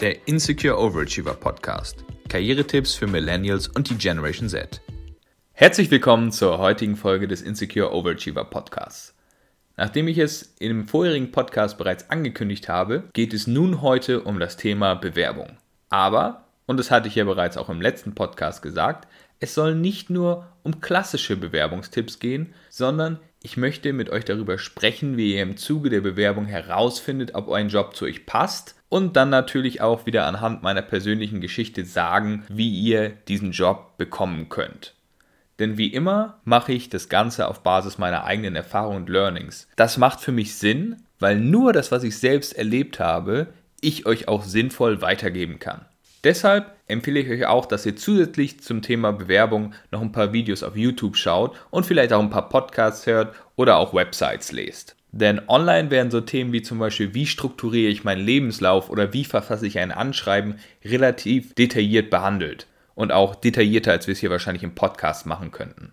der Insecure Overachiever Podcast. Karrieretipps für Millennials und die Generation Z. Herzlich willkommen zur heutigen Folge des Insecure Overachiever Podcasts. Nachdem ich es im vorherigen Podcast bereits angekündigt habe, geht es nun heute um das Thema Bewerbung. Aber, und das hatte ich ja bereits auch im letzten Podcast gesagt, es soll nicht nur um klassische Bewerbungstipps gehen, sondern ich möchte mit euch darüber sprechen, wie ihr im Zuge der Bewerbung herausfindet, ob ein Job zu euch passt und dann natürlich auch wieder anhand meiner persönlichen Geschichte sagen, wie ihr diesen Job bekommen könnt. Denn wie immer mache ich das Ganze auf Basis meiner eigenen Erfahrungen und Learnings. Das macht für mich Sinn, weil nur das, was ich selbst erlebt habe, ich euch auch sinnvoll weitergeben kann. Deshalb empfehle ich euch auch, dass ihr zusätzlich zum Thema Bewerbung noch ein paar Videos auf YouTube schaut und vielleicht auch ein paar Podcasts hört oder auch Websites lest. Denn online werden so Themen wie zum Beispiel, wie strukturiere ich meinen Lebenslauf oder wie verfasse ich ein Anschreiben, relativ detailliert behandelt. Und auch detaillierter, als wir es hier wahrscheinlich im Podcast machen könnten.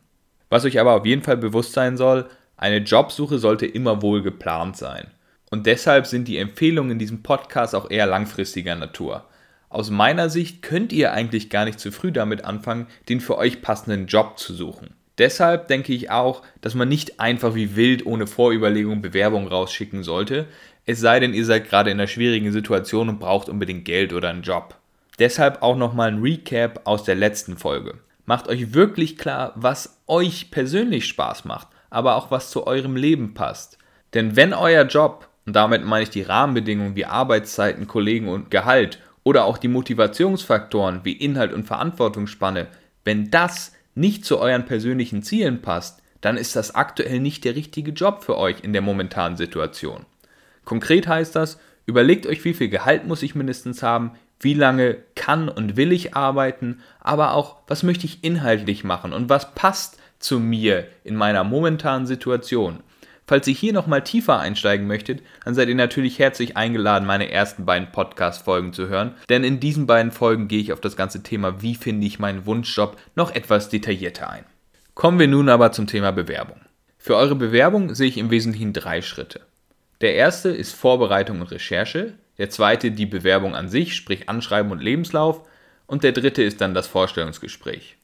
Was euch aber auf jeden Fall bewusst sein soll, eine Jobsuche sollte immer wohl geplant sein. Und deshalb sind die Empfehlungen in diesem Podcast auch eher langfristiger Natur. Aus meiner Sicht könnt ihr eigentlich gar nicht zu früh damit anfangen, den für euch passenden Job zu suchen. Deshalb denke ich auch, dass man nicht einfach wie wild ohne Vorüberlegung Bewerbungen rausschicken sollte, es sei denn, ihr seid gerade in einer schwierigen Situation und braucht unbedingt Geld oder einen Job. Deshalb auch nochmal ein Recap aus der letzten Folge. Macht euch wirklich klar, was euch persönlich Spaß macht, aber auch was zu eurem Leben passt. Denn wenn euer Job, und damit meine ich die Rahmenbedingungen wie Arbeitszeiten, Kollegen und Gehalt oder auch die Motivationsfaktoren wie Inhalt und Verantwortungsspanne, wenn das nicht zu euren persönlichen Zielen passt, dann ist das aktuell nicht der richtige Job für euch in der momentanen Situation. Konkret heißt das, überlegt euch, wie viel Gehalt muss ich mindestens haben, wie lange kann und will ich arbeiten, aber auch, was möchte ich inhaltlich machen und was passt zu mir in meiner momentanen Situation. Falls ihr hier nochmal tiefer einsteigen möchtet, dann seid ihr natürlich herzlich eingeladen, meine ersten beiden Podcast-Folgen zu hören, denn in diesen beiden Folgen gehe ich auf das ganze Thema, wie finde ich meinen Wunschjob, noch etwas detaillierter ein. Kommen wir nun aber zum Thema Bewerbung. Für eure Bewerbung sehe ich im Wesentlichen drei Schritte. Der erste ist Vorbereitung und Recherche, der zweite die Bewerbung an sich, sprich Anschreiben und Lebenslauf, und der dritte ist dann das Vorstellungsgespräch.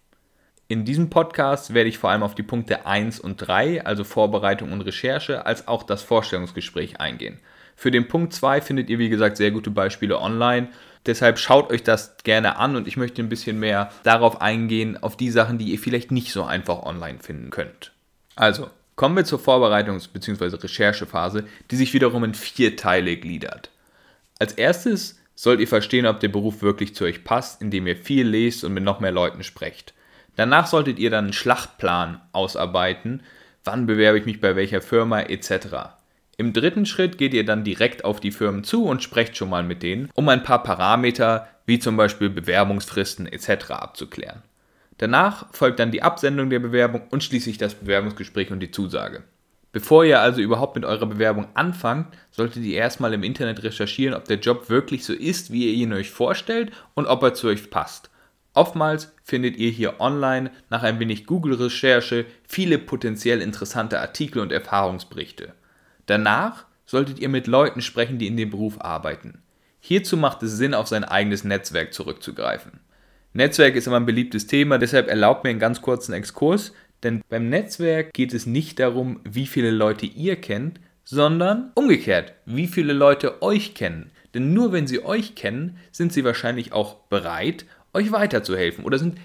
In diesem Podcast werde ich vor allem auf die Punkte 1 und 3, also Vorbereitung und Recherche, als auch das Vorstellungsgespräch eingehen. Für den Punkt 2 findet ihr, wie gesagt, sehr gute Beispiele online. Deshalb schaut euch das gerne an und ich möchte ein bisschen mehr darauf eingehen, auf die Sachen, die ihr vielleicht nicht so einfach online finden könnt. Also, kommen wir zur Vorbereitungs- bzw. Recherchephase, die sich wiederum in vier Teile gliedert. Als erstes sollt ihr verstehen, ob der Beruf wirklich zu euch passt, indem ihr viel lest und mit noch mehr Leuten sprecht. Danach solltet ihr dann einen Schlachtplan ausarbeiten, wann bewerbe ich mich bei welcher Firma etc. Im dritten Schritt geht ihr dann direkt auf die Firmen zu und sprecht schon mal mit denen, um ein paar Parameter wie zum Beispiel Bewerbungsfristen etc. abzuklären. Danach folgt dann die Absendung der Bewerbung und schließlich das Bewerbungsgespräch und die Zusage. Bevor ihr also überhaupt mit eurer Bewerbung anfangt, solltet ihr erstmal im Internet recherchieren, ob der Job wirklich so ist, wie ihr ihn euch vorstellt und ob er zu euch passt. Oftmals findet ihr hier online nach ein wenig Google-Recherche viele potenziell interessante Artikel und Erfahrungsberichte. Danach solltet ihr mit Leuten sprechen, die in dem Beruf arbeiten. Hierzu macht es Sinn, auf sein eigenes Netzwerk zurückzugreifen. Netzwerk ist immer ein beliebtes Thema, deshalb erlaubt mir einen ganz kurzen Exkurs, denn beim Netzwerk geht es nicht darum, wie viele Leute ihr kennt, sondern umgekehrt, wie viele Leute euch kennen. Denn nur wenn sie euch kennen, sind sie wahrscheinlich auch bereit, euch weiterzuhelfen oder sind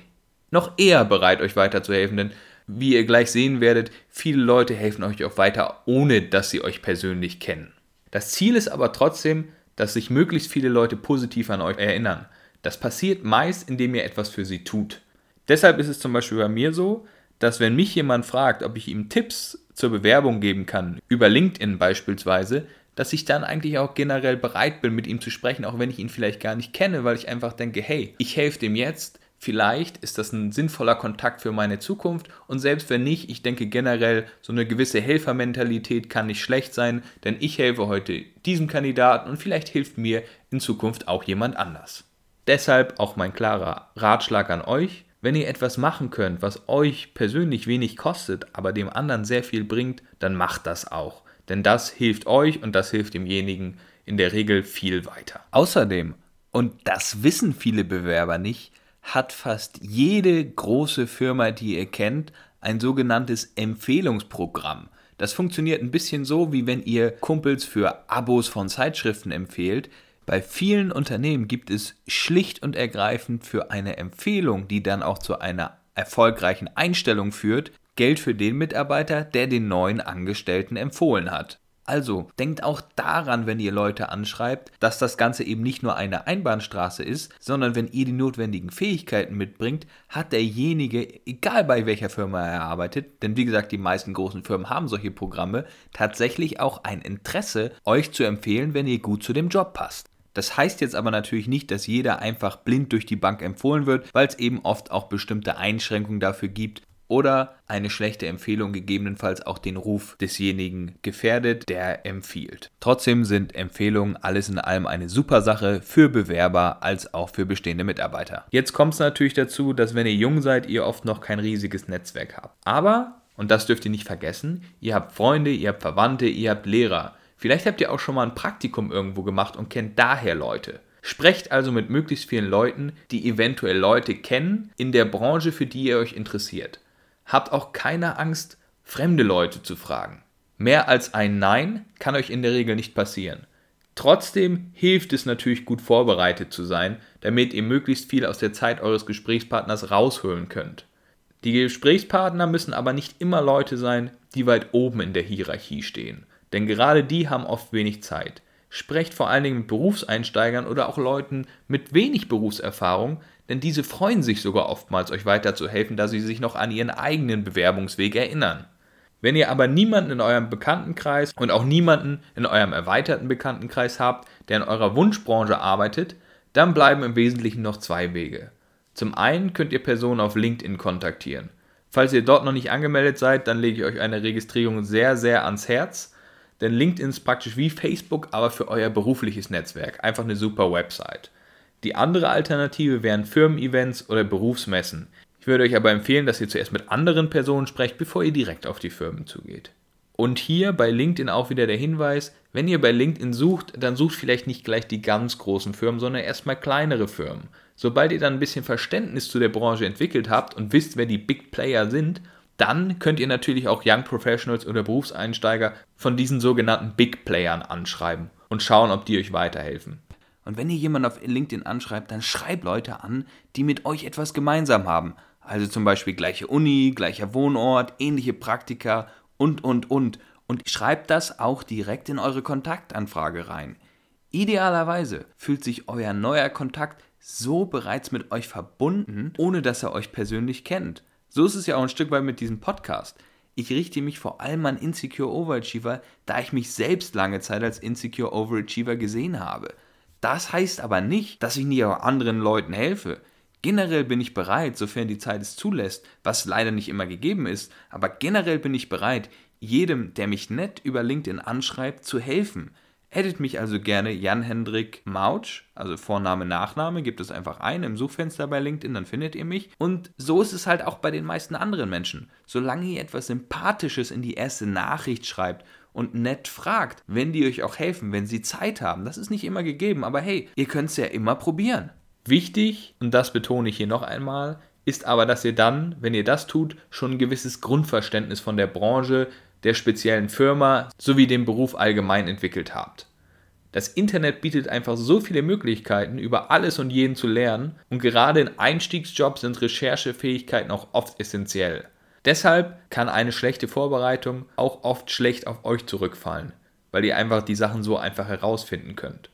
noch eher bereit, euch weiterzuhelfen, denn wie ihr gleich sehen werdet, viele Leute helfen euch auch weiter, ohne dass sie euch persönlich kennen. Das Ziel ist aber trotzdem, dass sich möglichst viele Leute positiv an euch erinnern. Das passiert meist, indem ihr etwas für sie tut. Deshalb ist es zum Beispiel bei mir so, dass wenn mich jemand fragt, ob ich ihm Tipps zur Bewerbung geben kann, über LinkedIn beispielsweise, dass ich dann eigentlich auch generell bereit bin, mit ihm zu sprechen, auch wenn ich ihn vielleicht gar nicht kenne, weil ich einfach denke, hey, ich helfe dem jetzt, vielleicht ist das ein sinnvoller Kontakt für meine Zukunft. Und selbst wenn nicht, ich denke generell, so eine gewisse Helfermentalität kann nicht schlecht sein, denn ich helfe heute diesem Kandidaten und vielleicht hilft mir in Zukunft auch jemand anders. Deshalb auch mein klarer Ratschlag an euch, wenn ihr etwas machen könnt, was euch persönlich wenig kostet, aber dem anderen sehr viel bringt, dann macht das auch denn das hilft euch und das hilft demjenigen in der Regel viel weiter. Außerdem Und das wissen viele Bewerber nicht, hat fast jede große Firma, die ihr kennt, ein sogenanntes Empfehlungsprogramm. Das funktioniert ein bisschen so, wie wenn ihr Kumpels für Abos von Zeitschriften empfehlt. Bei vielen Unternehmen gibt es schlicht und ergreifend für eine Empfehlung, die dann auch zu einer erfolgreichen Einstellung führt, Geld für den Mitarbeiter, der den neuen Angestellten empfohlen hat. Also denkt auch daran, wenn ihr Leute anschreibt, dass das Ganze eben nicht nur eine Einbahnstraße ist, sondern wenn ihr die notwendigen Fähigkeiten mitbringt, hat derjenige, egal bei welcher Firma er arbeitet, denn wie gesagt, die meisten großen Firmen haben solche Programme, tatsächlich auch ein Interesse, euch zu empfehlen, wenn ihr gut zu dem Job passt. Das heißt jetzt aber natürlich nicht, dass jeder einfach blind durch die Bank empfohlen wird, weil es eben oft auch bestimmte Einschränkungen dafür gibt, oder eine schlechte Empfehlung gegebenenfalls auch den Ruf desjenigen gefährdet, der empfiehlt. Trotzdem sind Empfehlungen alles in allem eine super Sache für Bewerber als auch für bestehende Mitarbeiter. Jetzt kommt es natürlich dazu, dass wenn ihr jung seid, ihr oft noch kein riesiges Netzwerk habt. Aber, und das dürft ihr nicht vergessen, ihr habt Freunde, ihr habt Verwandte, ihr habt Lehrer. Vielleicht habt ihr auch schon mal ein Praktikum irgendwo gemacht und kennt daher Leute. Sprecht also mit möglichst vielen Leuten, die eventuell Leute kennen in der Branche, für die ihr euch interessiert. Habt auch keine Angst, fremde Leute zu fragen. Mehr als ein Nein kann euch in der Regel nicht passieren. Trotzdem hilft es natürlich gut vorbereitet zu sein, damit ihr möglichst viel aus der Zeit eures Gesprächspartners rausholen könnt. Die Gesprächspartner müssen aber nicht immer Leute sein, die weit oben in der Hierarchie stehen, denn gerade die haben oft wenig Zeit. Sprecht vor allen Dingen mit Berufseinsteigern oder auch Leuten mit wenig Berufserfahrung, denn diese freuen sich sogar oftmals, euch weiterzuhelfen, da sie sich noch an ihren eigenen Bewerbungsweg erinnern. Wenn ihr aber niemanden in eurem Bekanntenkreis und auch niemanden in eurem erweiterten Bekanntenkreis habt, der in eurer Wunschbranche arbeitet, dann bleiben im Wesentlichen noch zwei Wege. Zum einen könnt ihr Personen auf LinkedIn kontaktieren. Falls ihr dort noch nicht angemeldet seid, dann lege ich euch eine Registrierung sehr, sehr ans Herz. Denn LinkedIn ist praktisch wie Facebook, aber für euer berufliches Netzwerk. Einfach eine super Website. Die andere Alternative wären Firmen-Events oder Berufsmessen. Ich würde euch aber empfehlen, dass ihr zuerst mit anderen Personen sprecht, bevor ihr direkt auf die Firmen zugeht. Und hier bei LinkedIn auch wieder der Hinweis, wenn ihr bei LinkedIn sucht, dann sucht vielleicht nicht gleich die ganz großen Firmen, sondern erstmal kleinere Firmen. Sobald ihr dann ein bisschen Verständnis zu der Branche entwickelt habt und wisst, wer die Big Player sind, dann könnt ihr natürlich auch Young Professionals oder Berufseinsteiger von diesen sogenannten Big Playern anschreiben und schauen, ob die euch weiterhelfen. Und wenn ihr jemanden auf LinkedIn anschreibt, dann schreibt Leute an, die mit euch etwas gemeinsam haben. Also zum Beispiel gleiche Uni, gleicher Wohnort, ähnliche Praktika und, und, und. Und schreibt das auch direkt in eure Kontaktanfrage rein. Idealerweise fühlt sich euer neuer Kontakt so bereits mit euch verbunden, ohne dass er euch persönlich kennt. So ist es ja auch ein Stück weit mit diesem Podcast. Ich richte mich vor allem an Insecure Overachiever, da ich mich selbst lange Zeit als Insecure Overachiever gesehen habe. Das heißt aber nicht, dass ich nicht auch anderen Leuten helfe. Generell bin ich bereit, sofern die Zeit es zulässt, was leider nicht immer gegeben ist, aber generell bin ich bereit, jedem, der mich nett über LinkedIn anschreibt, zu helfen. Edit mich also gerne Jan-Hendrik Mautsch, also Vorname, Nachname, gibt es einfach ein im Suchfenster bei LinkedIn, dann findet ihr mich. Und so ist es halt auch bei den meisten anderen Menschen. Solange ihr etwas Sympathisches in die erste Nachricht schreibt und nett fragt, wenn die euch auch helfen, wenn sie Zeit haben. Das ist nicht immer gegeben, aber hey, ihr könnt es ja immer probieren. Wichtig, und das betone ich hier noch einmal, ist aber, dass ihr dann, wenn ihr das tut, schon ein gewisses Grundverständnis von der Branche, der speziellen Firma sowie dem Beruf allgemein entwickelt habt. Das Internet bietet einfach so viele Möglichkeiten, über alles und jeden zu lernen, und gerade in Einstiegsjobs sind Recherchefähigkeiten auch oft essentiell. Deshalb kann eine schlechte Vorbereitung auch oft schlecht auf euch zurückfallen, weil ihr einfach die Sachen so einfach herausfinden könnt.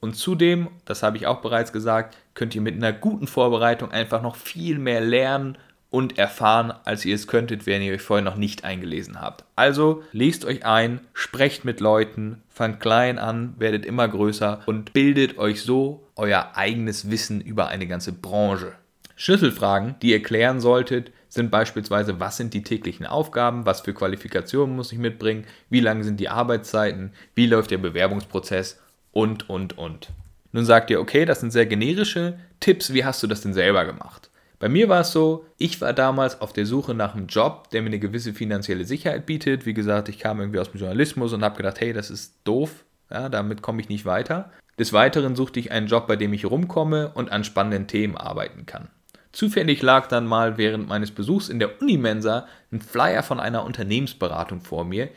Und zudem, das habe ich auch bereits gesagt, könnt ihr mit einer guten Vorbereitung einfach noch viel mehr lernen und erfahren, als ihr es könntet, wenn ihr euch vorher noch nicht eingelesen habt. Also lest euch ein, sprecht mit Leuten, fangt klein an, werdet immer größer und bildet euch so euer eigenes Wissen über eine ganze Branche. Schlüsselfragen, die ihr klären solltet, sind beispielsweise, was sind die täglichen Aufgaben, was für Qualifikationen muss ich mitbringen, wie lang sind die Arbeitszeiten, wie läuft der Bewerbungsprozess und, und, und. Nun sagt ihr, okay, das sind sehr generische Tipps, wie hast du das denn selber gemacht? Bei mir war es so, ich war damals auf der Suche nach einem Job, der mir eine gewisse finanzielle Sicherheit bietet. Wie gesagt, ich kam irgendwie aus dem Journalismus und habe gedacht, hey, das ist doof, ja, damit komme ich nicht weiter. Des Weiteren suchte ich einen Job, bei dem ich rumkomme und an spannenden Themen arbeiten kann. Zufällig lag dann mal während meines Besuchs in der Unimensa ein Flyer von einer Unternehmensberatung vor mir,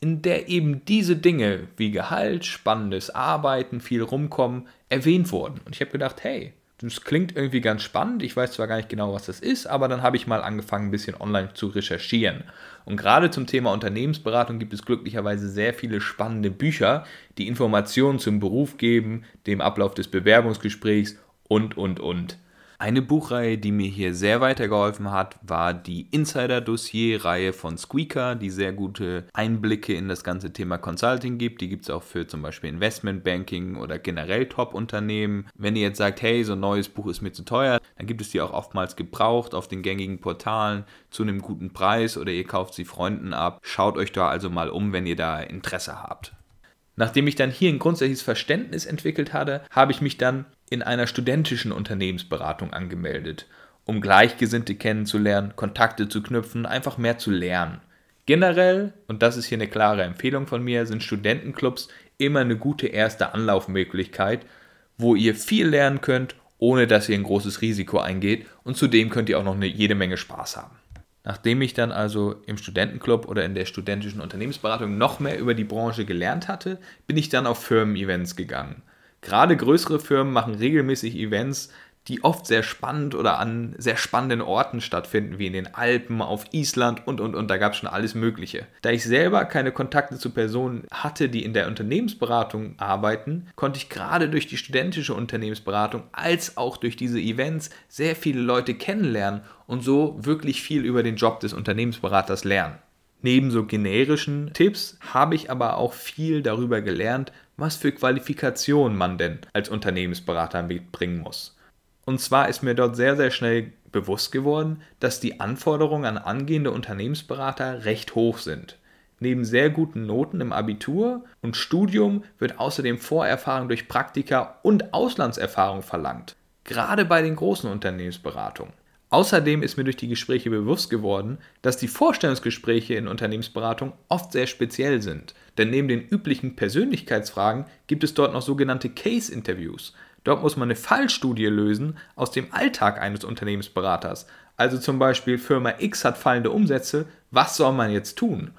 in der eben diese Dinge wie Gehalt, spannendes Arbeiten, viel rumkommen erwähnt wurden. Und ich habe gedacht, hey, das klingt irgendwie ganz spannend. Ich weiß zwar gar nicht genau, was das ist, aber dann habe ich mal angefangen, ein bisschen online zu recherchieren. Und gerade zum Thema Unternehmensberatung gibt es glücklicherweise sehr viele spannende Bücher, die Informationen zum Beruf geben, dem Ablauf des Bewerbungsgesprächs und, und, und. Eine Buchreihe, die mir hier sehr weitergeholfen hat, war die Insider-Dossier-Reihe von Squeaker, die sehr gute Einblicke in das ganze Thema Consulting gibt. Die gibt es auch für zum Beispiel Investmentbanking oder generell Top-Unternehmen. Wenn ihr jetzt sagt, hey, so ein neues Buch ist mir zu teuer, dann gibt es die auch oftmals gebraucht auf den gängigen Portalen zu einem guten Preis oder ihr kauft sie Freunden ab. Schaut euch da also mal um, wenn ihr da Interesse habt. Nachdem ich dann hier ein grundsätzliches Verständnis entwickelt hatte, habe ich mich dann in einer studentischen Unternehmensberatung angemeldet, um Gleichgesinnte kennenzulernen, Kontakte zu knüpfen, einfach mehr zu lernen. Generell, und das ist hier eine klare Empfehlung von mir, sind Studentenclubs immer eine gute erste Anlaufmöglichkeit, wo ihr viel lernen könnt, ohne dass ihr ein großes Risiko eingeht und zudem könnt ihr auch noch eine, jede Menge Spaß haben. Nachdem ich dann also im Studentenclub oder in der studentischen Unternehmensberatung noch mehr über die Branche gelernt hatte, bin ich dann auf Firmen-Events gegangen. Gerade größere Firmen machen regelmäßig Events, die oft sehr spannend oder an sehr spannenden Orten stattfinden, wie in den Alpen, auf Island und und und. Da gab es schon alles Mögliche. Da ich selber keine Kontakte zu Personen hatte, die in der Unternehmensberatung arbeiten, konnte ich gerade durch die studentische Unternehmensberatung als auch durch diese Events sehr viele Leute kennenlernen und so wirklich viel über den Job des Unternehmensberaters lernen. Neben so generischen Tipps habe ich aber auch viel darüber gelernt, was für Qualifikationen man denn als Unternehmensberater mitbringen muss. Und zwar ist mir dort sehr, sehr schnell bewusst geworden, dass die Anforderungen an angehende Unternehmensberater recht hoch sind. Neben sehr guten Noten im Abitur und Studium wird außerdem Vorerfahrung durch Praktika und Auslandserfahrung verlangt. Gerade bei den großen Unternehmensberatungen. Außerdem ist mir durch die Gespräche bewusst geworden, dass die Vorstellungsgespräche in Unternehmensberatung oft sehr speziell sind. Denn neben den üblichen Persönlichkeitsfragen gibt es dort noch sogenannte Case-Interviews. Dort muss man eine Fallstudie lösen aus dem Alltag eines Unternehmensberaters. Also zum Beispiel Firma X hat fallende Umsätze, was soll man jetzt tun?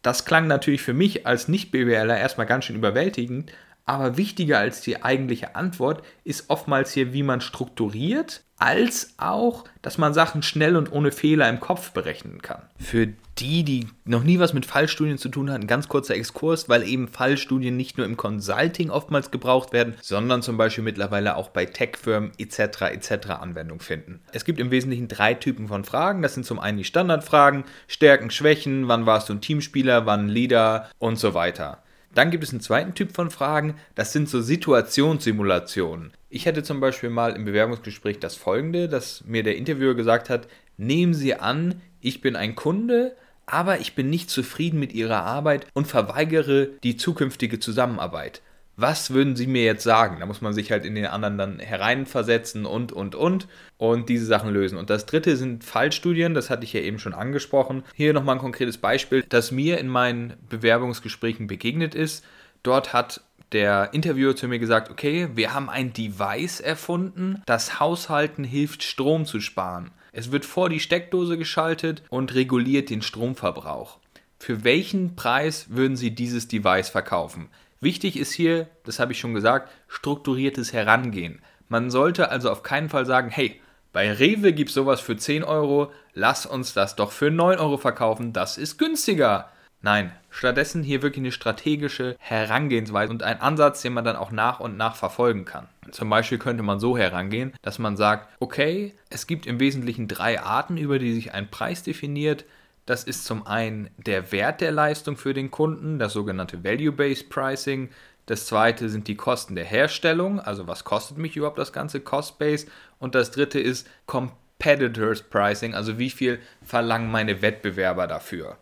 Das klang natürlich für mich als Nicht-BWLer erstmal ganz schön überwältigend, aber wichtiger als die eigentliche Antwort ist oftmals hier, wie man strukturiert, als auch, dass man Sachen schnell und ohne Fehler im Kopf berechnen kann. Für die, die noch nie was mit Fallstudien zu tun hatten, ganz kurzer Exkurs, weil eben Fallstudien nicht nur im Consulting oftmals gebraucht werden, sondern zum Beispiel mittlerweile auch bei Tech-Firmen etc. etc. Anwendung finden. Es gibt im Wesentlichen drei Typen von Fragen. Das sind zum einen die Standardfragen, Stärken, Schwächen, wann warst du ein Teamspieler, wann Leader und so weiter. Dann gibt es einen zweiten Typ von Fragen, das sind so Situationssimulationen. Ich hätte zum Beispiel mal im Bewerbungsgespräch das folgende, dass mir der Interviewer gesagt hat, nehmen Sie an, ich bin ein Kunde, aber ich bin nicht zufrieden mit Ihrer Arbeit und verweigere die zukünftige Zusammenarbeit was würden Sie mir jetzt sagen? Da muss man sich halt in den anderen dann hereinversetzen und, und, und und diese Sachen lösen. Und das dritte sind Fallstudien, das hatte ich ja eben schon angesprochen. Hier nochmal ein konkretes Beispiel, das mir in meinen Bewerbungsgesprächen begegnet ist. Dort hat der Interviewer zu mir gesagt, okay, wir haben ein Device erfunden, das Haushalten hilft, Strom zu sparen. Es wird vor die Steckdose geschaltet und reguliert den Stromverbrauch. Für welchen Preis würden Sie dieses Device verkaufen? Wichtig ist hier, das habe ich schon gesagt, strukturiertes Herangehen. Man sollte also auf keinen Fall sagen, hey, bei Rewe gibt es sowas für 10 Euro, lass uns das doch für 9 Euro verkaufen, das ist günstiger. Nein, stattdessen hier wirklich eine strategische Herangehensweise und ein Ansatz, den man dann auch nach und nach verfolgen kann. Zum Beispiel könnte man so herangehen, dass man sagt, okay, es gibt im Wesentlichen drei Arten, über die sich ein Preis definiert. Das ist zum einen der Wert der Leistung für den Kunden, das sogenannte Value-Based Pricing. Das zweite sind die Kosten der Herstellung, also was kostet mich überhaupt das ganze Cost-Base. Und das dritte ist Competitors Pricing, also wie viel verlangen meine Wettbewerber dafür.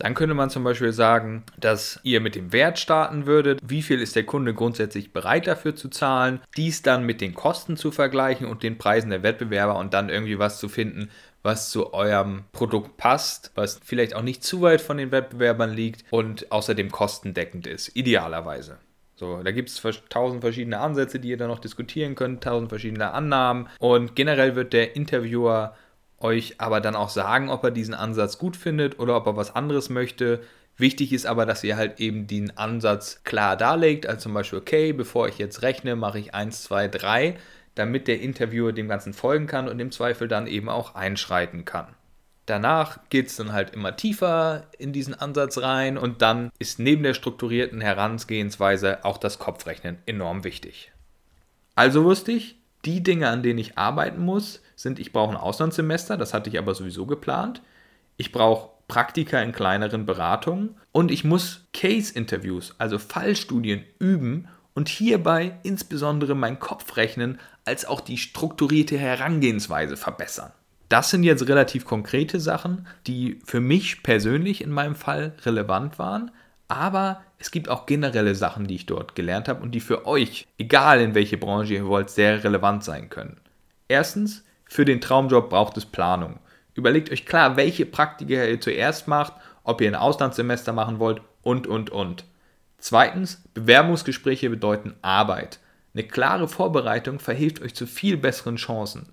Dann könnte man zum Beispiel sagen, dass ihr mit dem Wert starten würdet, wie viel ist der Kunde grundsätzlich bereit dafür zu zahlen, dies dann mit den Kosten zu vergleichen und den Preisen der Wettbewerber und dann irgendwie was zu finden, was zu eurem Produkt passt, was vielleicht auch nicht zu weit von den Wettbewerbern liegt und außerdem kostendeckend ist, idealerweise. So, da gibt es tausend verschiedene Ansätze, die ihr dann noch diskutieren könnt, tausend verschiedene Annahmen. Und generell wird der Interviewer euch aber dann auch sagen, ob er diesen Ansatz gut findet oder ob er was anderes möchte. Wichtig ist aber, dass ihr halt eben den Ansatz klar darlegt, also zum Beispiel, okay, bevor ich jetzt rechne, mache ich 1, 2, 3, damit der Interviewer dem Ganzen folgen kann und im Zweifel dann eben auch einschreiten kann. Danach geht es dann halt immer tiefer in diesen Ansatz rein und dann ist neben der strukturierten Herangehensweise auch das Kopfrechnen enorm wichtig. Also wusste ich, die Dinge, an denen ich arbeiten muss, sind, ich brauche ein Auslandssemester, das hatte ich aber sowieso geplant. Ich brauche Praktika in kleineren Beratungen und ich muss Case-Interviews, also Fallstudien üben und hierbei insbesondere mein Kopfrechnen als auch die strukturierte Herangehensweise verbessern. Das sind jetzt relativ konkrete Sachen, die für mich persönlich in meinem Fall relevant waren. Aber es gibt auch generelle Sachen, die ich dort gelernt habe und die für euch, egal in welche Branche ihr wollt, sehr relevant sein können. Erstens, für den Traumjob braucht es Planung. Überlegt euch klar, welche Praktika ihr zuerst macht, ob ihr ein Auslandssemester machen wollt und, und, und. Zweitens, Bewerbungsgespräche bedeuten Arbeit. Eine klare Vorbereitung verhilft euch zu viel besseren Chancen.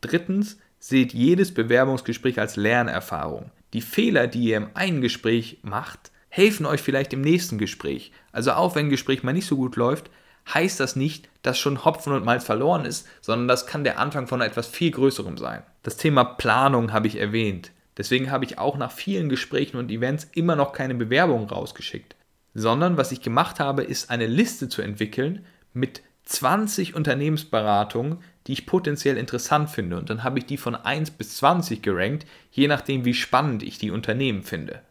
Drittens, Seht jedes Bewerbungsgespräch als Lernerfahrung. Die Fehler, die ihr im einen Gespräch macht, helfen euch vielleicht im nächsten Gespräch. Also auch wenn ein Gespräch mal nicht so gut läuft, heißt das nicht, dass schon Hopfen und Malz verloren ist, sondern das kann der Anfang von etwas viel Größerem sein. Das Thema Planung habe ich erwähnt. Deswegen habe ich auch nach vielen Gesprächen und Events immer noch keine Bewerbung rausgeschickt. Sondern was ich gemacht habe, ist eine Liste zu entwickeln mit 20 Unternehmensberatungen, die ich potenziell interessant finde. Und dann habe ich die von 1 bis 20 gerankt, je nachdem, wie spannend ich die Unternehmen finde.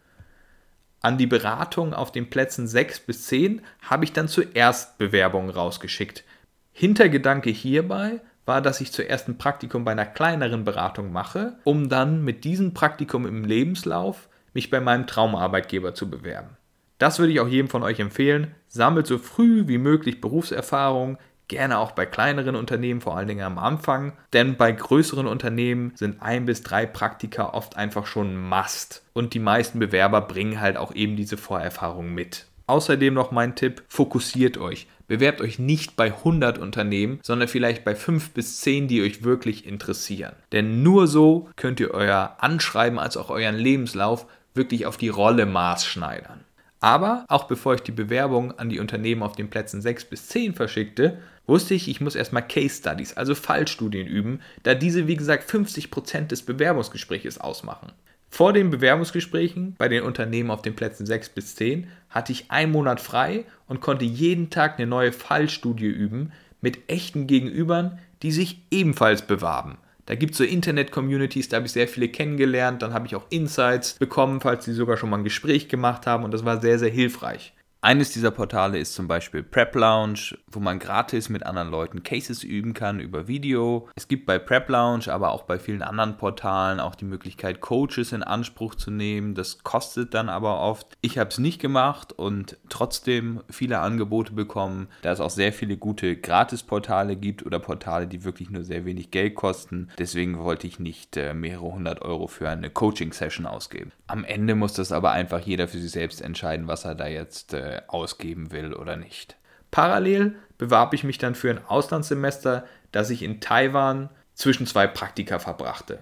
An die Beratung auf den Plätzen 6 bis 10 habe ich dann zuerst Bewerbungen rausgeschickt. Hintergedanke hierbei war, dass ich zuerst ein Praktikum bei einer kleineren Beratung mache, um dann mit diesem Praktikum im Lebenslauf mich bei meinem Traumarbeitgeber zu bewerben. Das würde ich auch jedem von euch empfehlen. Sammelt so früh wie möglich Berufserfahrung, gerne auch bei kleineren Unternehmen, vor allen Dingen am Anfang. Denn bei größeren Unternehmen sind ein bis drei Praktika oft einfach schon Must. Und die meisten Bewerber bringen halt auch eben diese Vorerfahrung mit. Außerdem noch mein Tipp, fokussiert euch. Bewerbt euch nicht bei 100 Unternehmen, sondern vielleicht bei 5 bis 10, die euch wirklich interessieren. Denn nur so könnt ihr euer Anschreiben als auch euren Lebenslauf wirklich auf die Rolle maßschneidern. Aber auch bevor ich die Bewerbung an die Unternehmen auf den Plätzen 6 bis 10 verschickte, wusste ich, ich muss erstmal Case Studies, also Fallstudien üben, da diese wie gesagt 50% des Bewerbungsgespräches ausmachen. Vor den Bewerbungsgesprächen bei den Unternehmen auf den Plätzen 6 bis 10 hatte ich einen Monat frei und konnte jeden Tag eine neue Fallstudie üben mit echten Gegenübern, die sich ebenfalls bewarben. Da gibt es so Internet-Communities, da habe ich sehr viele kennengelernt. Dann habe ich auch Insights bekommen, falls sie sogar schon mal ein Gespräch gemacht haben. Und das war sehr, sehr hilfreich. Eines dieser Portale ist zum Beispiel Prep Lounge, wo man gratis mit anderen Leuten Cases üben kann über Video. Es gibt bei Prep Lounge, aber auch bei vielen anderen Portalen auch die Möglichkeit, Coaches in Anspruch zu nehmen. Das kostet dann aber oft. Ich habe es nicht gemacht und trotzdem viele Angebote bekommen, da es auch sehr viele gute Gratis-Portale gibt oder Portale, die wirklich nur sehr wenig Geld kosten. Deswegen wollte ich nicht äh, mehrere hundert Euro für eine Coaching-Session ausgeben. Am Ende muss das aber einfach jeder für sich selbst entscheiden, was er da jetzt ausgeben will oder nicht. Parallel bewarb ich mich dann für ein Auslandssemester, das ich in Taiwan zwischen zwei Praktika verbrachte.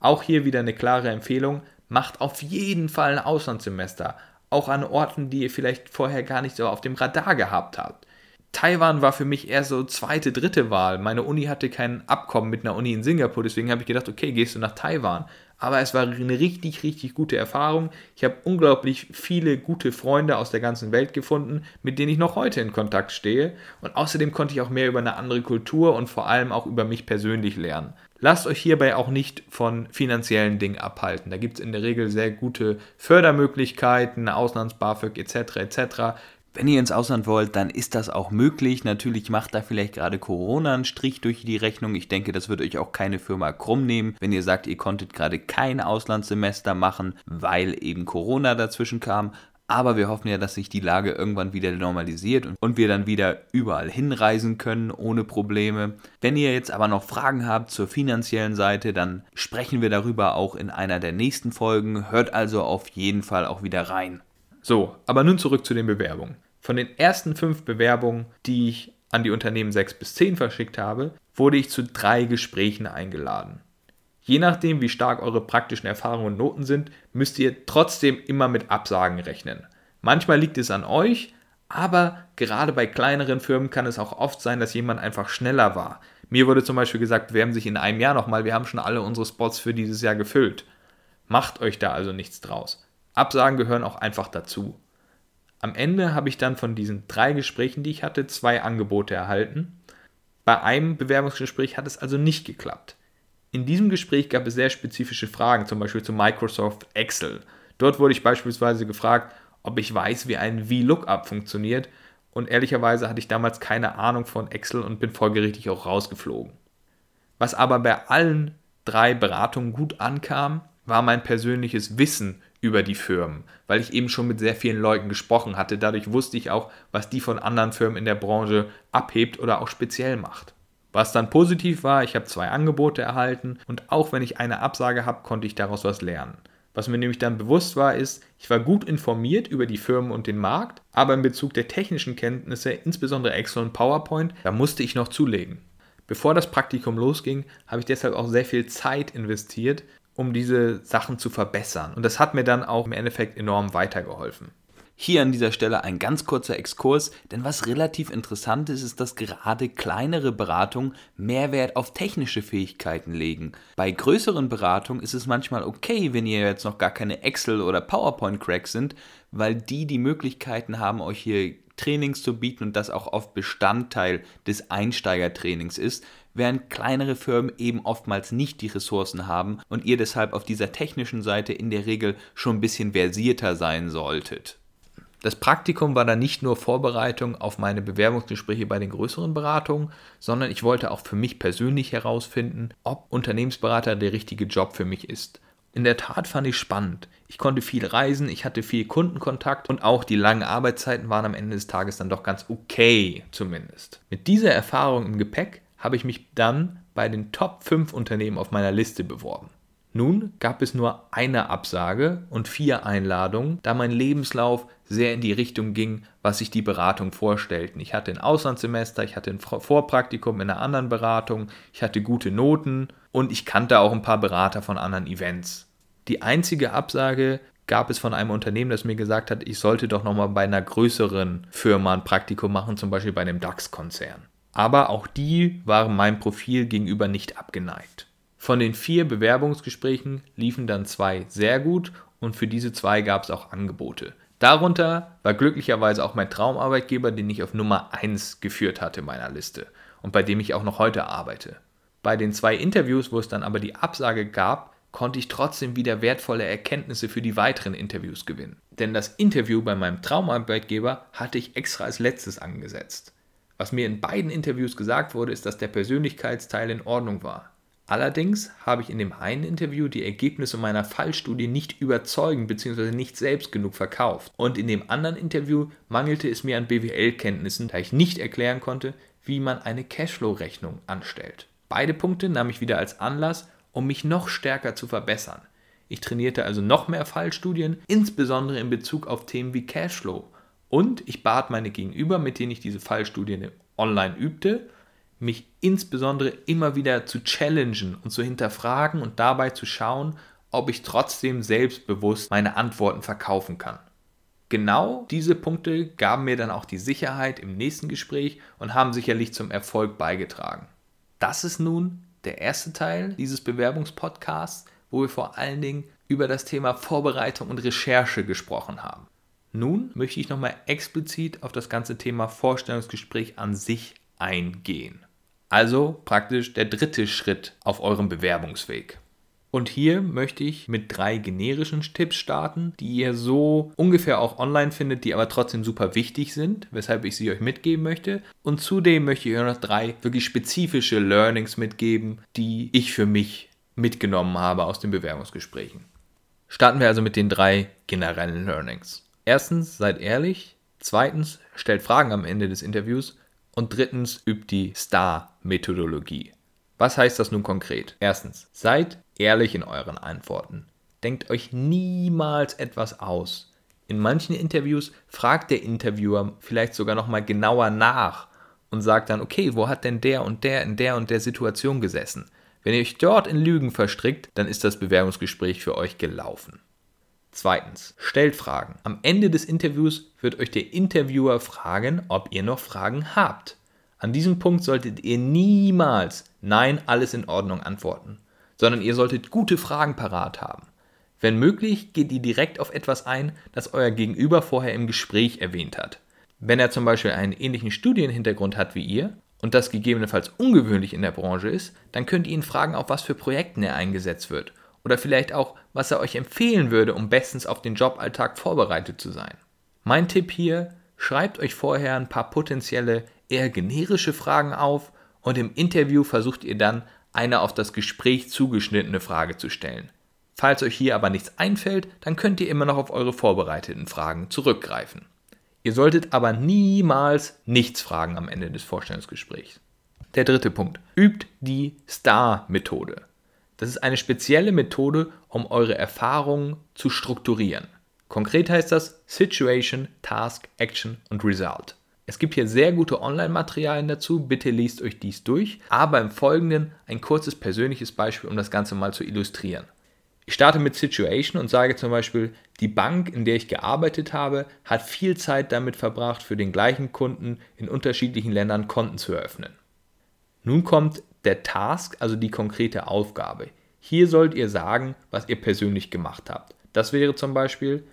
Auch hier wieder eine klare Empfehlung, macht auf jeden Fall ein Auslandssemester, auch an Orten, die ihr vielleicht vorher gar nicht so auf dem Radar gehabt habt. Taiwan war für mich eher so zweite, dritte Wahl. Meine Uni hatte kein Abkommen mit einer Uni in Singapur, deswegen habe ich gedacht, okay, gehst du nach Taiwan. Aber es war eine richtig, richtig gute Erfahrung. Ich habe unglaublich viele gute Freunde aus der ganzen Welt gefunden, mit denen ich noch heute in Kontakt stehe. Und außerdem konnte ich auch mehr über eine andere Kultur und vor allem auch über mich persönlich lernen. Lasst euch hierbei auch nicht von finanziellen Dingen abhalten. Da gibt es in der Regel sehr gute Fördermöglichkeiten, Auslands-BAföG etc. etc. Wenn ihr ins Ausland wollt, dann ist das auch möglich. Natürlich macht da vielleicht gerade Corona einen Strich durch die Rechnung. Ich denke, das wird euch auch keine Firma krumm nehmen, wenn ihr sagt, ihr konntet gerade kein Auslandssemester machen, weil eben Corona dazwischen kam. Aber wir hoffen ja, dass sich die Lage irgendwann wieder normalisiert und wir dann wieder überall hinreisen können ohne Probleme. Wenn ihr jetzt aber noch Fragen habt zur finanziellen Seite, dann sprechen wir darüber auch in einer der nächsten Folgen. Hört also auf jeden Fall auch wieder rein. So, aber nun zurück zu den Bewerbungen. Von den ersten fünf Bewerbungen, die ich an die Unternehmen 6 bis 10 verschickt habe, wurde ich zu drei Gesprächen eingeladen. Je nachdem, wie stark eure praktischen Erfahrungen und Noten sind, müsst ihr trotzdem immer mit Absagen rechnen. Manchmal liegt es an euch, aber gerade bei kleineren Firmen kann es auch oft sein, dass jemand einfach schneller war. Mir wurde zum Beispiel gesagt, haben sich in einem Jahr nochmal, wir haben schon alle unsere Spots für dieses Jahr gefüllt. Macht euch da also nichts draus. Absagen gehören auch einfach dazu. Am Ende habe ich dann von diesen drei Gesprächen, die ich hatte, zwei Angebote erhalten. Bei einem Bewerbungsgespräch hat es also nicht geklappt. In diesem Gespräch gab es sehr spezifische Fragen, zum Beispiel zu Microsoft Excel. Dort wurde ich beispielsweise gefragt, ob ich weiß, wie ein VLOOKUP funktioniert. Und ehrlicherweise hatte ich damals keine Ahnung von Excel und bin folgerichtig auch rausgeflogen. Was aber bei allen drei Beratungen gut ankam, war mein persönliches Wissen über die Firmen, weil ich eben schon mit sehr vielen Leuten gesprochen hatte. Dadurch wusste ich auch, was die von anderen Firmen in der Branche abhebt oder auch speziell macht. Was dann positiv war, ich habe zwei Angebote erhalten und auch wenn ich eine Absage habe, konnte ich daraus was lernen. Was mir nämlich dann bewusst war, ist, ich war gut informiert über die Firmen und den Markt, aber in Bezug der technischen Kenntnisse, insbesondere Excel und PowerPoint, da musste ich noch zulegen. Bevor das Praktikum losging, habe ich deshalb auch sehr viel Zeit investiert, um diese Sachen zu verbessern. Und das hat mir dann auch im Endeffekt enorm weitergeholfen. Hier an dieser Stelle ein ganz kurzer Exkurs, denn was relativ interessant ist, ist, dass gerade kleinere Beratungen Mehrwert auf technische Fähigkeiten legen. Bei größeren Beratungen ist es manchmal okay, wenn ihr jetzt noch gar keine Excel- oder PowerPoint-Cracks sind, weil die die Möglichkeiten haben, euch hier Trainings zu bieten und das auch oft Bestandteil des Einsteigertrainings ist, während kleinere Firmen eben oftmals nicht die Ressourcen haben und ihr deshalb auf dieser technischen Seite in der Regel schon ein bisschen versierter sein solltet. Das Praktikum war dann nicht nur Vorbereitung auf meine Bewerbungsgespräche bei den größeren Beratungen, sondern ich wollte auch für mich persönlich herausfinden, ob Unternehmensberater der richtige Job für mich ist. In der Tat fand ich spannend. Ich konnte viel reisen, ich hatte viel Kundenkontakt und auch die langen Arbeitszeiten waren am Ende des Tages dann doch ganz okay zumindest. Mit dieser Erfahrung im Gepäck habe ich mich dann bei den Top 5 Unternehmen auf meiner Liste beworben. Nun gab es nur eine Absage und vier Einladungen, da mein Lebenslauf sehr in die Richtung ging, was sich die Beratung vorstellten. Ich hatte ein Auslandssemester, ich hatte ein Vorpraktikum in einer anderen Beratung, ich hatte gute Noten und ich kannte auch ein paar Berater von anderen Events. Die einzige Absage gab es von einem Unternehmen, das mir gesagt hat, ich sollte doch nochmal bei einer größeren Firma ein Praktikum machen, zum Beispiel bei einem DAX-Konzern aber auch die waren meinem Profil gegenüber nicht abgeneigt. Von den vier Bewerbungsgesprächen liefen dann zwei sehr gut und für diese zwei gab es auch Angebote. Darunter war glücklicherweise auch mein Traumarbeitgeber, den ich auf Nummer 1 geführt hatte in meiner Liste und bei dem ich auch noch heute arbeite. Bei den zwei Interviews, wo es dann aber die Absage gab, konnte ich trotzdem wieder wertvolle Erkenntnisse für die weiteren Interviews gewinnen. Denn das Interview bei meinem Traumarbeitgeber hatte ich extra als letztes angesetzt. Was mir in beiden Interviews gesagt wurde, ist, dass der Persönlichkeitsteil in Ordnung war. Allerdings habe ich in dem einen Interview die Ergebnisse meiner Fallstudie nicht überzeugend bzw. nicht selbst genug verkauft. Und in dem anderen Interview mangelte es mir an BWL-Kenntnissen, da ich nicht erklären konnte, wie man eine Cashflow-Rechnung anstellt. Beide Punkte nahm ich wieder als Anlass, um mich noch stärker zu verbessern. Ich trainierte also noch mehr Fallstudien, insbesondere in Bezug auf Themen wie Cashflow und ich bat meine Gegenüber, mit denen ich diese Fallstudien online übte, mich insbesondere immer wieder zu challengen und zu hinterfragen und dabei zu schauen, ob ich trotzdem selbstbewusst meine Antworten verkaufen kann. Genau diese Punkte gaben mir dann auch die Sicherheit im nächsten Gespräch und haben sicherlich zum Erfolg beigetragen. Das ist nun der erste Teil dieses Bewerbungspodcasts, wo wir vor allen Dingen über das Thema Vorbereitung und Recherche gesprochen haben. Nun möchte ich nochmal explizit auf das ganze Thema Vorstellungsgespräch an sich eingehen. Also praktisch der dritte Schritt auf eurem Bewerbungsweg. Und hier möchte ich mit drei generischen Tipps starten, die ihr so ungefähr auch online findet, die aber trotzdem super wichtig sind, weshalb ich sie euch mitgeben möchte. Und zudem möchte ich euch noch drei wirklich spezifische Learnings mitgeben, die ich für mich mitgenommen habe aus den Bewerbungsgesprächen. Starten wir also mit den drei generellen Learnings. Erstens, seid ehrlich. Zweitens, stellt Fragen am Ende des Interviews. Und drittens, übt die STAR-Methodologie. Was heißt das nun konkret? Erstens, seid ehrlich in euren Antworten. Denkt euch niemals etwas aus. In manchen Interviews fragt der Interviewer vielleicht sogar nochmal genauer nach und sagt dann, okay, wo hat denn der und der in der und der Situation gesessen? Wenn ihr euch dort in Lügen verstrickt, dann ist das Bewerbungsgespräch für euch gelaufen. Zweitens, stellt Fragen. Am Ende des Interviews wird euch der Interviewer fragen, ob ihr noch Fragen habt. An diesem Punkt solltet ihr niemals Nein, alles in Ordnung antworten, sondern ihr solltet gute Fragen parat haben. Wenn möglich, geht ihr direkt auf etwas ein, das euer Gegenüber vorher im Gespräch erwähnt hat. Wenn er zum Beispiel einen ähnlichen Studienhintergrund hat wie ihr und das gegebenenfalls ungewöhnlich in der Branche ist, dann könnt ihr ihn fragen, auf was für Projekten er eingesetzt wird oder vielleicht auch, was er euch empfehlen würde, um bestens auf den Joballtag vorbereitet zu sein. Mein Tipp hier, schreibt euch vorher ein paar potenzielle, eher generische Fragen auf und im Interview versucht ihr dann, eine auf das Gespräch zugeschnittene Frage zu stellen. Falls euch hier aber nichts einfällt, dann könnt ihr immer noch auf eure vorbereiteten Fragen zurückgreifen. Ihr solltet aber niemals nichts fragen am Ende des Vorstellungsgesprächs. Der dritte Punkt. Übt die STAR-Methode. Das ist eine spezielle Methode, um eure Erfahrungen zu strukturieren. Konkret heißt das Situation, Task, Action und Result. Es gibt hier sehr gute Online-Materialien dazu, bitte liest euch dies durch, aber im Folgenden ein kurzes persönliches Beispiel, um das Ganze mal zu illustrieren. Ich starte mit Situation und sage zum Beispiel, die Bank, in der ich gearbeitet habe, hat viel Zeit damit verbracht, für den gleichen Kunden in unterschiedlichen Ländern Konten zu eröffnen. Nun kommt der Task, also die konkrete Aufgabe. Hier sollt ihr sagen, was ihr persönlich gemacht habt. Das wäre zum Beispiel,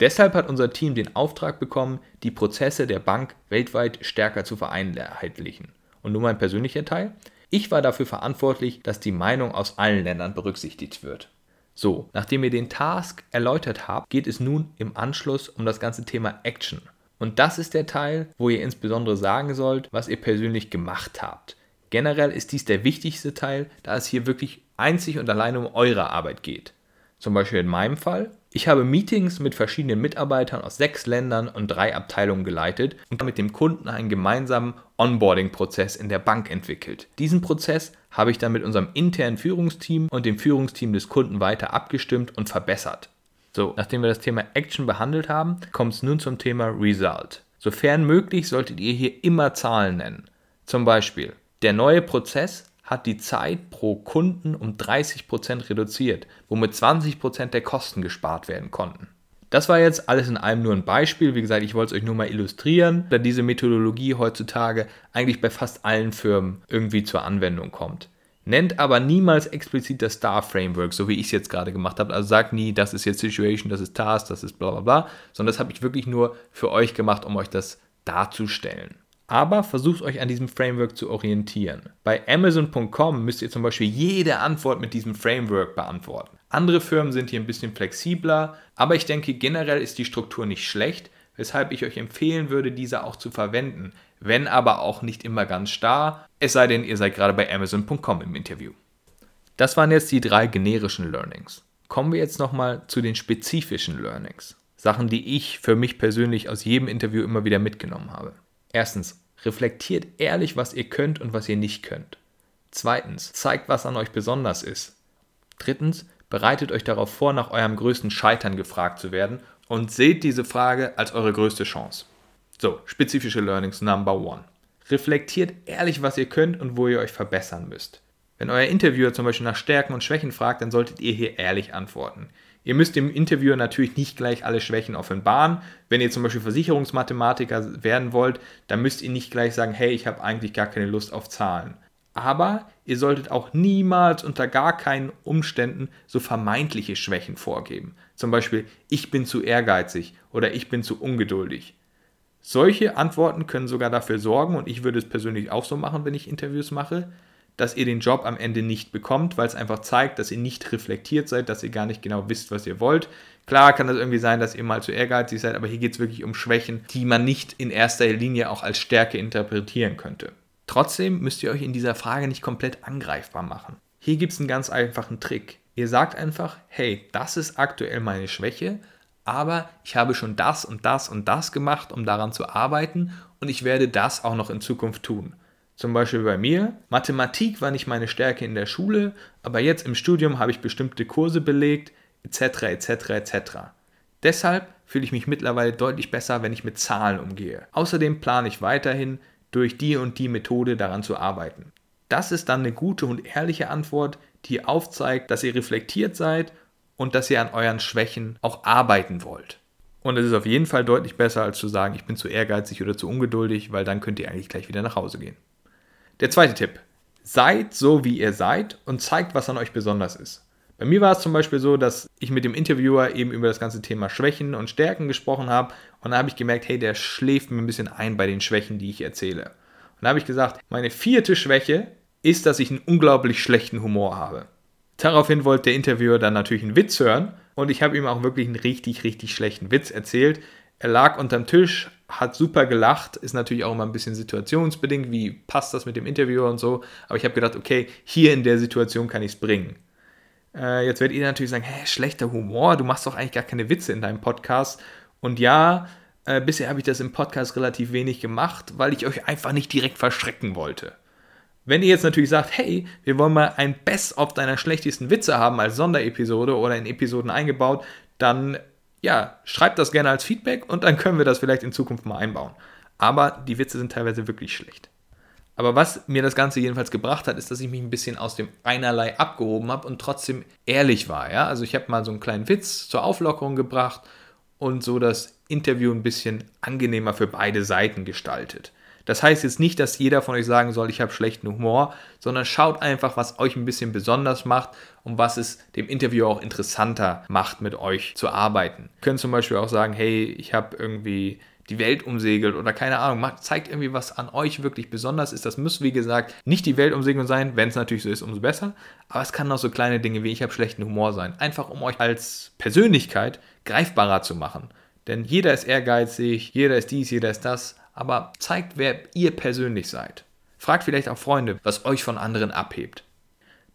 deshalb hat unser Team den Auftrag bekommen, die Prozesse der Bank weltweit stärker zu vereinheitlichen. Und nun mein persönlicher Teil. Ich war dafür verantwortlich, dass die Meinung aus allen Ländern berücksichtigt wird. So, nachdem ihr den Task erläutert habt, geht es nun im Anschluss um das ganze Thema Action. Und das ist der Teil, wo ihr insbesondere sagen sollt, was ihr persönlich gemacht habt. Generell ist dies der wichtigste Teil, da es hier wirklich einzig und allein um eure Arbeit geht. Zum Beispiel in meinem Fall. Ich habe Meetings mit verschiedenen Mitarbeitern aus sechs Ländern und drei Abteilungen geleitet und mit dem Kunden einen gemeinsamen Onboarding-Prozess in der Bank entwickelt. Diesen Prozess habe ich dann mit unserem internen Führungsteam und dem Führungsteam des Kunden weiter abgestimmt und verbessert. So, nachdem wir das Thema Action behandelt haben, kommt es nun zum Thema Result. Sofern möglich solltet ihr hier immer Zahlen nennen. Zum Beispiel, der neue Prozess hat die Zeit pro Kunden um 30% reduziert, womit 20% der Kosten gespart werden konnten. Das war jetzt alles in allem nur ein Beispiel. Wie gesagt, ich wollte es euch nur mal illustrieren, da diese Methodologie heutzutage eigentlich bei fast allen Firmen irgendwie zur Anwendung kommt. Nennt aber niemals explizit das Star Framework, so wie ich es jetzt gerade gemacht habe. Also sagt nie, das ist jetzt Situation, das ist Task, das ist bla bla bla, sondern das habe ich wirklich nur für euch gemacht, um euch das darzustellen aber versucht euch an diesem Framework zu orientieren. Bei Amazon.com müsst ihr zum Beispiel jede Antwort mit diesem Framework beantworten. Andere Firmen sind hier ein bisschen flexibler, aber ich denke generell ist die Struktur nicht schlecht, weshalb ich euch empfehlen würde, diese auch zu verwenden, wenn aber auch nicht immer ganz starr, es sei denn, ihr seid gerade bei Amazon.com im Interview. Das waren jetzt die drei generischen Learnings. Kommen wir jetzt nochmal zu den spezifischen Learnings. Sachen, die ich für mich persönlich aus jedem Interview immer wieder mitgenommen habe. Erstens, reflektiert ehrlich, was ihr könnt und was ihr nicht könnt. Zweitens, zeigt, was an euch besonders ist. Drittens, bereitet euch darauf vor, nach eurem größten Scheitern gefragt zu werden und seht diese Frage als eure größte Chance. So, spezifische Learnings Number One. Reflektiert ehrlich, was ihr könnt und wo ihr euch verbessern müsst. Wenn euer Interviewer zum Beispiel nach Stärken und Schwächen fragt, dann solltet ihr hier ehrlich antworten. Ihr müsst dem Interviewer natürlich nicht gleich alle Schwächen offenbaren. Wenn ihr zum Beispiel Versicherungsmathematiker werden wollt, dann müsst ihr nicht gleich sagen, hey, ich habe eigentlich gar keine Lust auf Zahlen. Aber ihr solltet auch niemals unter gar keinen Umständen so vermeintliche Schwächen vorgeben. Zum Beispiel, ich bin zu ehrgeizig oder ich bin zu ungeduldig. Solche Antworten können sogar dafür sorgen, und ich würde es persönlich auch so machen, wenn ich Interviews mache, dass ihr den Job am Ende nicht bekommt, weil es einfach zeigt, dass ihr nicht reflektiert seid, dass ihr gar nicht genau wisst, was ihr wollt. Klar kann das irgendwie sein, dass ihr mal zu ehrgeizig seid, aber hier geht es wirklich um Schwächen, die man nicht in erster Linie auch als Stärke interpretieren könnte. Trotzdem müsst ihr euch in dieser Frage nicht komplett angreifbar machen. Hier gibt es einen ganz einfachen Trick. Ihr sagt einfach, hey, das ist aktuell meine Schwäche, aber ich habe schon das und das und das gemacht, um daran zu arbeiten und ich werde das auch noch in Zukunft tun. Zum Beispiel bei mir, Mathematik war nicht meine Stärke in der Schule, aber jetzt im Studium habe ich bestimmte Kurse belegt, etc., etc., etc. Deshalb fühle ich mich mittlerweile deutlich besser, wenn ich mit Zahlen umgehe. Außerdem plane ich weiterhin, durch die und die Methode daran zu arbeiten. Das ist dann eine gute und ehrliche Antwort, die aufzeigt, dass ihr reflektiert seid und dass ihr an euren Schwächen auch arbeiten wollt. Und es ist auf jeden Fall deutlich besser, als zu sagen, ich bin zu ehrgeizig oder zu ungeduldig, weil dann könnt ihr eigentlich gleich wieder nach Hause gehen. Der zweite Tipp. Seid so, wie ihr seid und zeigt, was an euch besonders ist. Bei mir war es zum Beispiel so, dass ich mit dem Interviewer eben über das ganze Thema Schwächen und Stärken gesprochen habe und da habe ich gemerkt, hey, der schläft mir ein bisschen ein bei den Schwächen, die ich erzähle. Und da habe ich gesagt, meine vierte Schwäche ist, dass ich einen unglaublich schlechten Humor habe. Daraufhin wollte der Interviewer dann natürlich einen Witz hören und ich habe ihm auch wirklich einen richtig, richtig schlechten Witz erzählt. Er lag unterm Tisch, hat super gelacht, ist natürlich auch immer ein bisschen situationsbedingt, wie passt das mit dem Interviewer und so. Aber ich habe gedacht, okay, hier in der Situation kann ich es bringen. Äh, jetzt werdet ihr natürlich sagen, hä, schlechter Humor, du machst doch eigentlich gar keine Witze in deinem Podcast. Und ja, äh, bisher habe ich das im Podcast relativ wenig gemacht, weil ich euch einfach nicht direkt verschrecken wollte. Wenn ihr jetzt natürlich sagt, hey, wir wollen mal ein Best-of deiner schlechtesten Witze haben als Sonderepisode oder in Episoden eingebaut, dann ja, schreibt das gerne als Feedback und dann können wir das vielleicht in Zukunft mal einbauen. Aber die Witze sind teilweise wirklich schlecht. Aber was mir das Ganze jedenfalls gebracht hat, ist, dass ich mich ein bisschen aus dem Einerlei abgehoben habe und trotzdem ehrlich war. Ja? Also ich habe mal so einen kleinen Witz zur Auflockerung gebracht und so das Interview ein bisschen angenehmer für beide Seiten gestaltet. Das heißt jetzt nicht, dass jeder von euch sagen soll, ich habe schlechten Humor, sondern schaut einfach, was euch ein bisschen besonders macht und was es dem Interview auch interessanter macht, mit euch zu arbeiten. Ihr könnt zum Beispiel auch sagen, hey, ich habe irgendwie die Welt umsegelt oder keine Ahnung, macht, zeigt irgendwie, was an euch wirklich besonders ist. Das muss, wie gesagt, nicht die Welt umsegeln sein, wenn es natürlich so ist, umso besser. Aber es kann auch so kleine Dinge wie ich habe schlechten Humor sein. Einfach um euch als Persönlichkeit greifbarer zu machen. Denn jeder ist ehrgeizig, jeder ist dies, jeder ist das. Aber zeigt, wer ihr persönlich seid. Fragt vielleicht auch Freunde, was euch von anderen abhebt.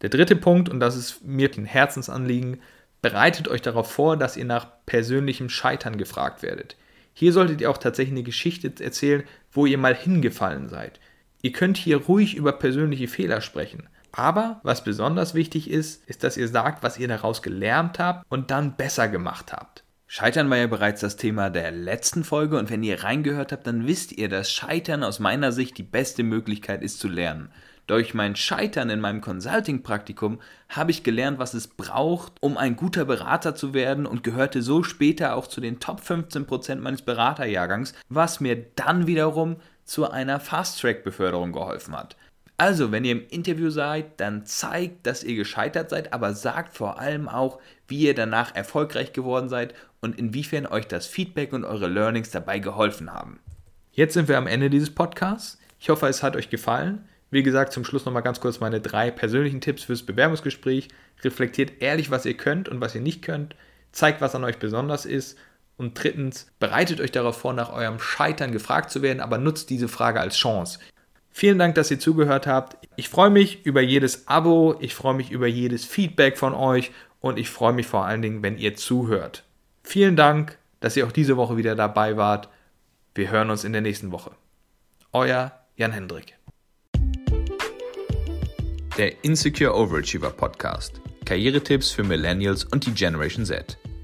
Der dritte Punkt, und das ist mir ein Herzensanliegen, bereitet euch darauf vor, dass ihr nach persönlichem Scheitern gefragt werdet. Hier solltet ihr auch tatsächlich eine Geschichte erzählen, wo ihr mal hingefallen seid. Ihr könnt hier ruhig über persönliche Fehler sprechen. Aber was besonders wichtig ist, ist, dass ihr sagt, was ihr daraus gelernt habt und dann besser gemacht habt. Scheitern war ja bereits das Thema der letzten Folge und wenn ihr reingehört habt, dann wisst ihr, dass Scheitern aus meiner Sicht die beste Möglichkeit ist zu lernen. Durch mein Scheitern in meinem Consulting-Praktikum habe ich gelernt, was es braucht, um ein guter Berater zu werden und gehörte so später auch zu den Top 15% meines Beraterjahrgangs, was mir dann wiederum zu einer Fast-Track-Beförderung geholfen hat. Also, wenn ihr im Interview seid, dann zeigt, dass ihr gescheitert seid, aber sagt vor allem auch, wie ihr danach erfolgreich geworden seid und inwiefern euch das Feedback und eure Learnings dabei geholfen haben. Jetzt sind wir am Ende dieses Podcasts. Ich hoffe, es hat euch gefallen. Wie gesagt, zum Schluss nochmal ganz kurz meine drei persönlichen Tipps fürs Bewerbungsgespräch. Reflektiert ehrlich, was ihr könnt und was ihr nicht könnt. Zeigt, was an euch besonders ist. Und drittens, bereitet euch darauf vor, nach eurem Scheitern gefragt zu werden, aber nutzt diese Frage als Chance. Vielen Dank, dass ihr zugehört habt. Ich freue mich über jedes Abo, ich freue mich über jedes Feedback von euch und ich freue mich vor allen Dingen, wenn ihr zuhört. Vielen Dank, dass ihr auch diese Woche wieder dabei wart. Wir hören uns in der nächsten Woche. Euer Jan Hendrik der Insecure Overachiever Podcast. Karrieretipps für Millennials und die Generation Z.